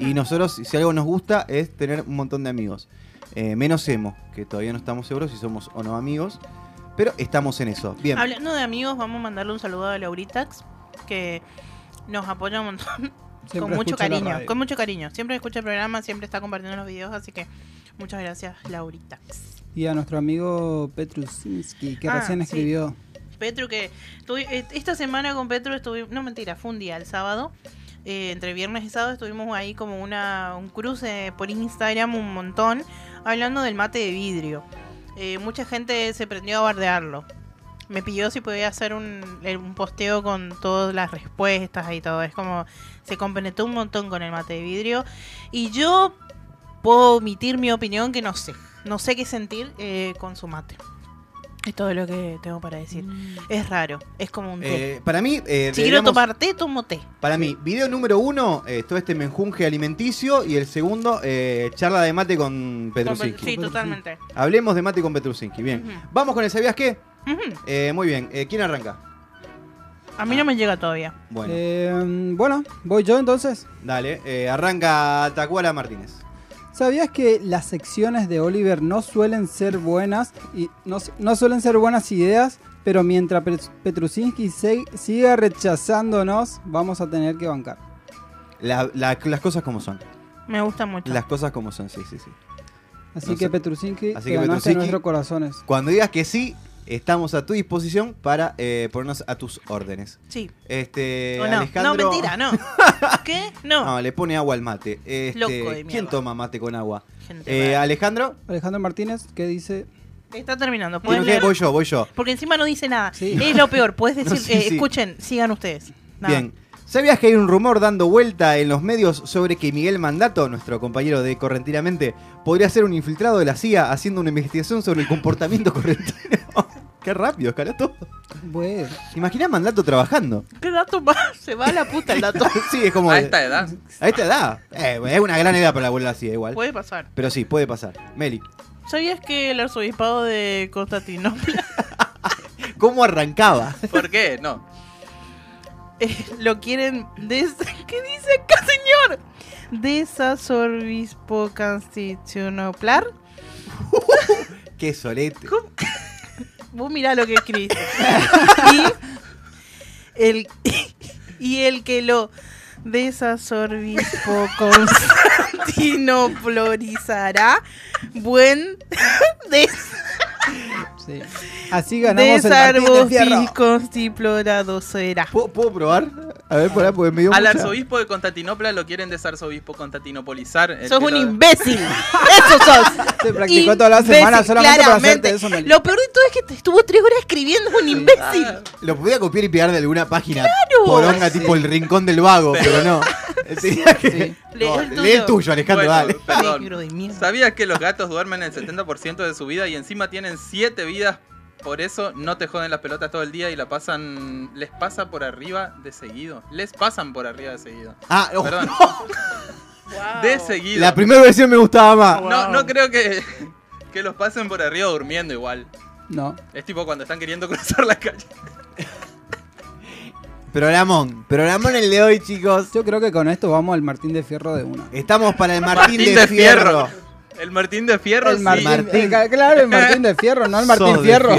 Y nosotros, si algo nos gusta, es tener un montón de amigos. Menos Emo, que todavía no estamos seguros si somos o no amigos, pero estamos en eso. Bien. Hablando de amigos, vamos a mandarle un saludo a Lauritax, que nos apoya un montón, con mucho cariño, con mucho cariño. Siempre escucha el programa, siempre está compartiendo los videos, así que muchas gracias, Lauritax. Y a nuestro amigo Petrusinski, que Ah, recién sí. escribió. Petru, que eh, esta semana con Petru estuvimos, no mentira, fue un día, el sábado, eh, entre viernes y sábado estuvimos ahí como una, un cruce por Instagram un montón, hablando del mate de vidrio. Eh, mucha gente se prendió a bardearlo. Me pidió si podía hacer un, eh, un posteo con todas las respuestas y todo. Es como, se compenetró un montón con el mate de vidrio. Y yo puedo omitir mi opinión que no sé. No sé qué sentir eh, con su mate. Es todo lo que tengo para decir. Es raro, es como un té. Eh, para mí, eh, si quiero tomar té, tomo té. Para mí, video número uno, eh, todo este menjunje alimenticio. Y el segundo, eh, charla de mate con Petrusinski. Sí, totalmente. Hablemos de mate con Petrusinski. Bien. Vamos con el ¿Sabías qué? Eh, muy bien. Eh, ¿Quién arranca? A mí no me llega todavía. Bueno, Eh, bueno, voy yo entonces. dale. eh, arranca Tacuara Martínez. ¿Sabías que las secciones de Oliver no suelen ser buenas y no, no suelen ser buenas ideas? Pero mientras Pet- Petrusinski se- siga rechazándonos, vamos a tener que bancar. La- la- las cosas como son. Me gusta mucho. Las cosas como son, sí, sí, sí. Así No que sé. Petrusinski, Así te que ganaste Petrusinski- nuestros corazones. Cuando digas que sí, estamos a tu disposición para eh, ponernos a tus órdenes. Sí. Este, ¿O no? Alejandro... No, mentira, no. ¿Qué? No. No, le pone agua al mate. Este, Loco de ¿Quién mierda. toma mate con agua? Gente Eh. Alejandro. Alejandro Martínez, ¿qué dice? Está terminando. ¿Quién ¿Puedes usted? leer? Voy yo, voy yo. Porque encima no dice nada. Sí. Es lo peor. Puedes decir, No, sí, eh, sí. escuchen, sigan ustedes. Nada. Bien. ¿Sabías que hay un rumor dando vuelta en los medios sobre que Miguel Mandato, nuestro compañero de Correntinamente, podría ser un infiltrado de la CIA haciendo una investigación sobre el comportamiento correntino? Qué rápido, escaló todo. Bueno, ¿Te imaginas Mandato trabajando? ¿Qué dato más? Se va a la puta el dato. sí, es como. A esta edad. A esta edad. Eh, es una gran edad para la abuela CIA, igual. Puede pasar. Pero sí, puede pasar. Meli, ¿Sabías que el arzobispado de Constantinopla ¿cómo arrancaba? ¿Por qué? No. eh, lo quieren des... ¿Qué dice acá, señor? Desasorbispo constitucionoplar. Qué solete. Vos mirá lo que escribiste. y, el, y el que lo Desasorbispo Constantinopolizará. Buen des Sí. Así ganamos el Martín de. ¿Puedo, puedo probar? A ver, por ahí, porque me dio Al mucha- arzobispo de Constantinopla lo quieren desarzobispo constantinopolizar. el Sos que un lo- imbécil. Eso sos. Se practicó toda la semana Imbécil, solamente para claramente. hacerte eso, Meli. Lo peor de todo es que te estuvo tres horas escribiendo un imbécil. Ah, Lo podía copiar y pegar de alguna página poronga tipo el rincón del vago, pero no. Tenía que- Sí. Lee No, el tuyo. lee el tuyo, Alejandro, Bueno, dale. perdón. Negro de mierda. ¿Sabías que los gatos duermen el 70% de su vida y encima tienen 7 vidas? Por eso no te joden las pelotas todo el día y la pasan. Les pasa por arriba de seguido. Les pasan por arriba de seguido. Ah, ojo, Perdón. De seguido. la primera versión me gustaba más. No, no creo que, que los pasen por arriba durmiendo igual. No. Es tipo cuando están queriendo cruzar la calle. Programón, programón el de hoy, chicos. Yo creo que con esto vamos al Martín de Fierro de una. Estamos para el Martín, de, Fierro. El Martín de Fierro, El sí. Martín, claro, el Martín de Fierro, no el Martín Sos de Fierro.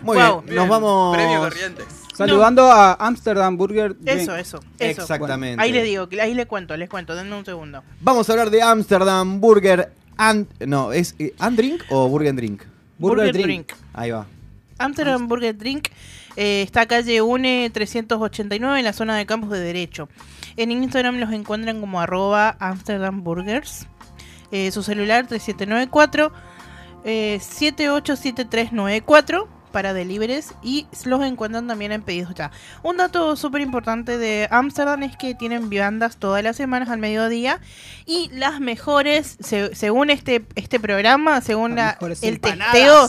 Muy Wow. bien, nos vamos. Premio Corrientes. Saludando a Amsterdam Burger. Drink. Eso, eso, eso. Exactamente. Ahí les digo, ahí les cuento, les cuento, denme un segundo. Vamos a hablar de Amsterdam Burger and. No, ¿es eh, and drink o Burger and drink? Burger, Drink. Ahí va. Amsterdam Burger Drink eh, está calle UNE 389 en la zona de campus de Derecho. En Instagram los encuentran como arroba Amsterdam Burgers. Eh, su celular 3794 eh, 787394 para deliveries y los encuentran también en pedidos ya. Un dato súper importante de Amsterdam es que tienen viandas todas las semanas al mediodía y las mejores, se- según este, este programa, según la- el empanadas. testeo,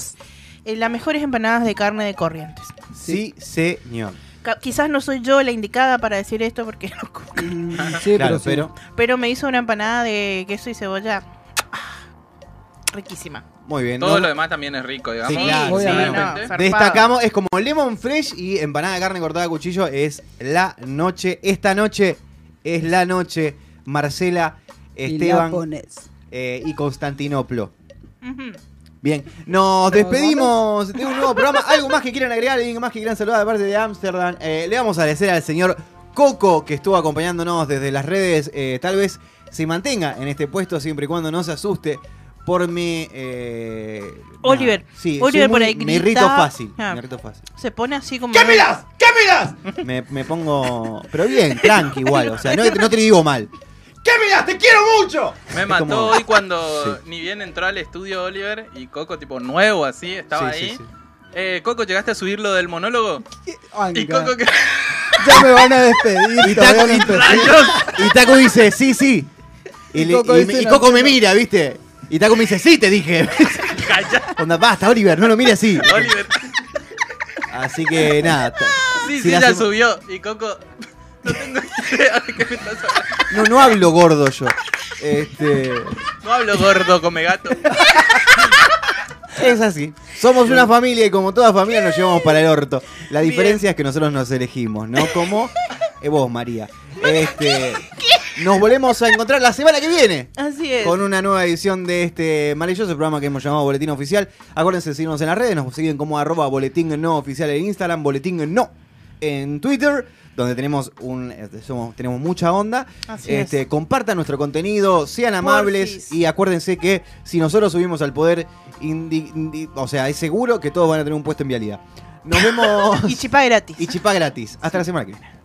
eh, las mejores empanadas de carne de corrientes. Sí, señor. Quizás no soy yo la indicada para decir esto porque no como, Mm, sí, claro, pero, sí. pero. pero me hizo una empanada de queso y cebolla ah, riquísima. Muy bien. Todo lo demás también es rico, digamos. Sí, claro, obviamente. no. Destacamos, es como lemon fresh y empanada de carne cortada a cuchillo. Es la noche. Esta noche es la noche. Marcela, Esteban eh, y Constantinoplo. Ujú. Bien, nos despedimos de un nuevo programa. ¿Algo más que quieran agregar? ¿Alguien más que quieran saludar de parte de Ámsterdam? Eh, le vamos a agradecer al señor Coco que estuvo acompañándonos desde las redes. Eh, tal vez se mantenga en este puesto siempre y cuando no se asuste por mi... eh, Oliver. nada. Sí, Oliver por ahí Me grita. irrito fácil. Ah. Me irrito fácil. Se pone así como... ¡Quémelas! ¡Quémelas! Me, me pongo... Pero bien, tranqui igual. O sea, no, no te digo mal. ¡Quémelas! ¡Te quiero mucho! Me Es mató como- hoy cuando Sí. ni bien entró al estudio Oliver y Coco, tipo nuevo así, estaba Sí, ahí. sí. Eh, Coco, ¿llegaste a subir lo del monólogo? Y Coco que... Ya me van a despedir. Y todavía Taco, y, y Taco dice, sí, sí. Y, Coco y- dice, y no, Coco me no. mira, ¿viste? Y Taco me dice, sí, te dije. Onda, basta, Oliver, no lo mire así. Oliver. Así que nada. Sí, si sí, ya subió. Y Coco... No tengo idea de qué me estás hablando. No, no hablo gordo yo. Este. No hablo gordo, come gato. Es así. Somos una familia y como toda familia nos llevamos para el orto. La diferencia es que nosotros nos elegimos, ¿no? Como eh, vos, María. Este. Nos volvemos a encontrar la semana que viene. Así es. con una nueva edición de este maravilloso programa que hemos llamado Boletín Oficial. Acuérdense de seguirnos en las redes, nos siguen como arroba boletín no oficial en Instagram, boletín no en Twitter, donde tenemos un este, somos, tenemos mucha onda. Así Este, es. compartan nuestro contenido, sean amables Porfis. y acuérdense que si nosotros subimos al poder, indi- indi- o sea, es seguro que todos van a tener un puesto en vialidad. Nos vemos Y chipá gratis. y chipá gratis. Hasta la semana que viene.